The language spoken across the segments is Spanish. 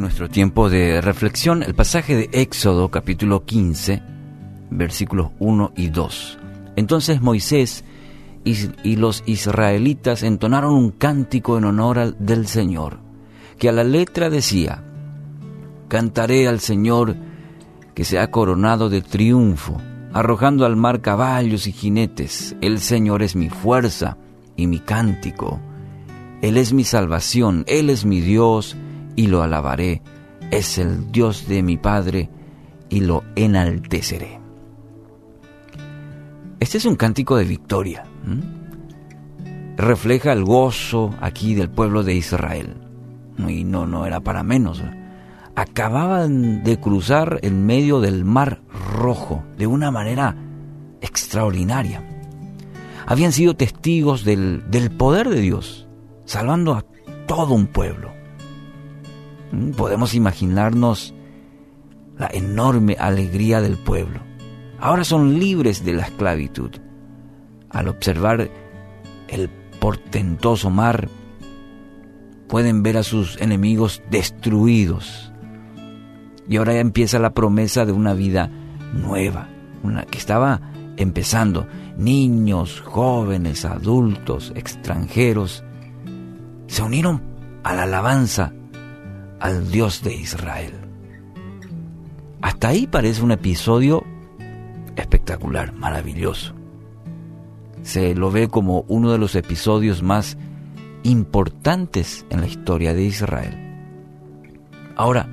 nuestro tiempo de reflexión el pasaje de Éxodo capítulo 15, versículos 1 y 2. Entonces Moisés y, los israelitas entonaron un cántico en honor al, del Señor, que a la letra decía, Cantaré al Señor que se ha coronado de triunfo, arrojando al mar caballos y jinetes. El Señor es mi fuerza y mi cántico. Él es mi salvación, Él es mi Dios y lo alabaré. Es el Dios de mi Padre y lo enalteceré. Este es un cántico de victoria. Refleja el gozo aquí del pueblo de Israel. Y no, no era para menos. Acababan de cruzar en medio del mar rojo de una manera extraordinaria. Habían sido testigos del, del poder de Dios, salvando a todo un pueblo. Podemos imaginarnos la enorme alegría del pueblo ahora son libres de la esclavitud. Al observar el portentoso mar, pueden ver a sus enemigos destruidos. Y ahora ya empieza la promesa de una vida nueva, una que estaba empezando. Niños, jóvenes, adultos, extranjeros, se unieron a la alabanza al Dios de Israel. Hasta ahí parece un episodio espectacular, maravilloso. Se lo ve como uno de los episodios más importantes en la historia de Israel. Ahora,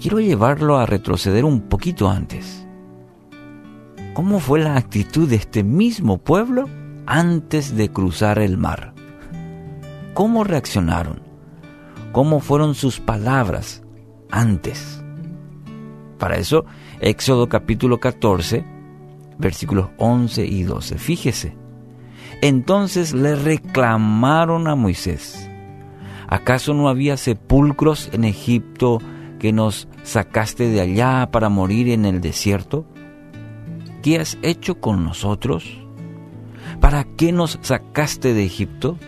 quiero llevarlo a retroceder un poquito antes. ¿Cómo fue la actitud de este mismo pueblo antes de cruzar el mar? ¿Cómo reaccionaron? ¿Cómo fueron sus palabras antes? Para eso Éxodo capítulo 14, versículos 11 y 12. Fíjese. Entonces le reclamaron a Moisés, ¿acaso no había sepulcros en Egipto que nos sacaste de allá para morir en el desierto? ¿Qué has hecho con nosotros? ¿Para qué nos sacaste de Egipto?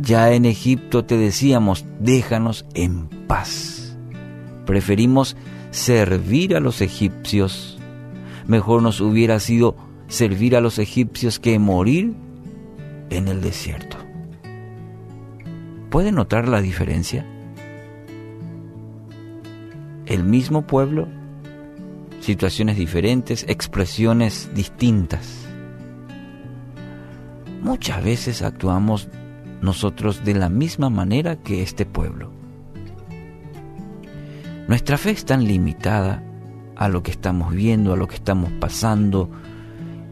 Ya en Egipto te decíamos, déjanos en paz. Preferimos servir a los egipcios. Mejor nos hubiera sido servir a los egipcios que morir en el desierto. ¿Puede notar la diferencia? El mismo pueblo, situaciones diferentes, expresiones distintas. Muchas veces actuamos nosotros de la misma manera que este pueblo. Nuestra fe es tan limitada a lo que estamos viendo, a lo que estamos pasando,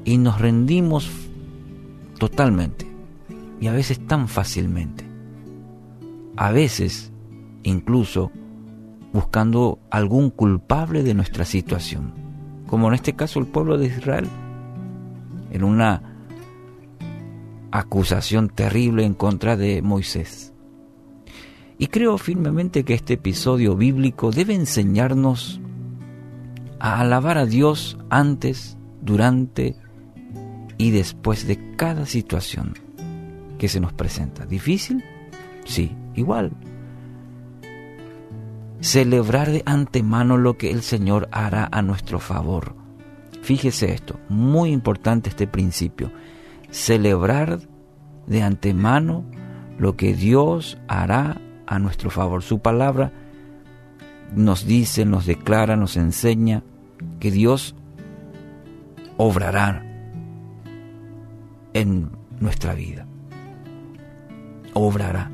y nos rendimos totalmente, y a veces tan fácilmente. A veces, incluso, buscando algún culpable de nuestra situación, como en este caso el pueblo de Israel, en una acusación terrible en contra de Moisés. Y creo firmemente que este episodio bíblico debe enseñarnos a alabar a Dios antes, durante y después de cada situación que se nos presenta. ¿Difícil? Sí, igual. Celebrar de antemano lo que el Señor hará a nuestro favor. Fíjese esto, muy importante este principio. Celebrar de antemano lo que Dios hará a nuestro favor. Su palabra nos dice, nos declara, nos enseña que Dios obrará en nuestra vida. Obrará.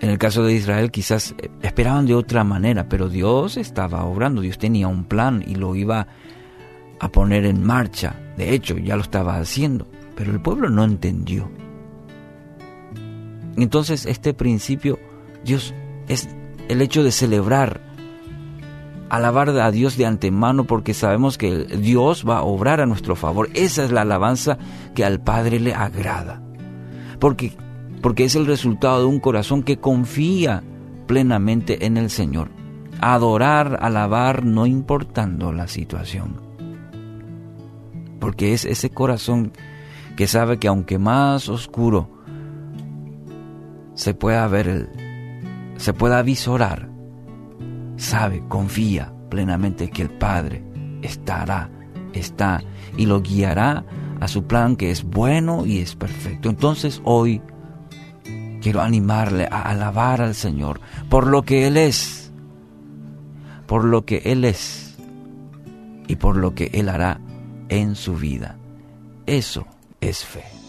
En el caso de Israel quizás esperaban de otra manera, pero Dios estaba obrando, Dios tenía un plan y lo iba a poner en marcha. De hecho, ya lo estaba haciendo, pero el pueblo no entendió. Entonces este principio, Dios, es el hecho de celebrar, alabar a Dios de antemano porque sabemos que Dios va a obrar a nuestro favor. Esa es la alabanza que al Padre le agrada. Porque, porque es el resultado de un corazón que confía plenamente en el Señor. Adorar, alabar, no importando la situación. Porque es ese corazón que sabe que aunque más oscuro se pueda ver se pueda visorar, sabe, confía plenamente que el Padre estará, está y lo guiará a su plan que es bueno y es perfecto. Entonces hoy quiero animarle a alabar al Señor por lo que Él es, por lo que Él es y por lo que Él hará en su vida. Eso es fe.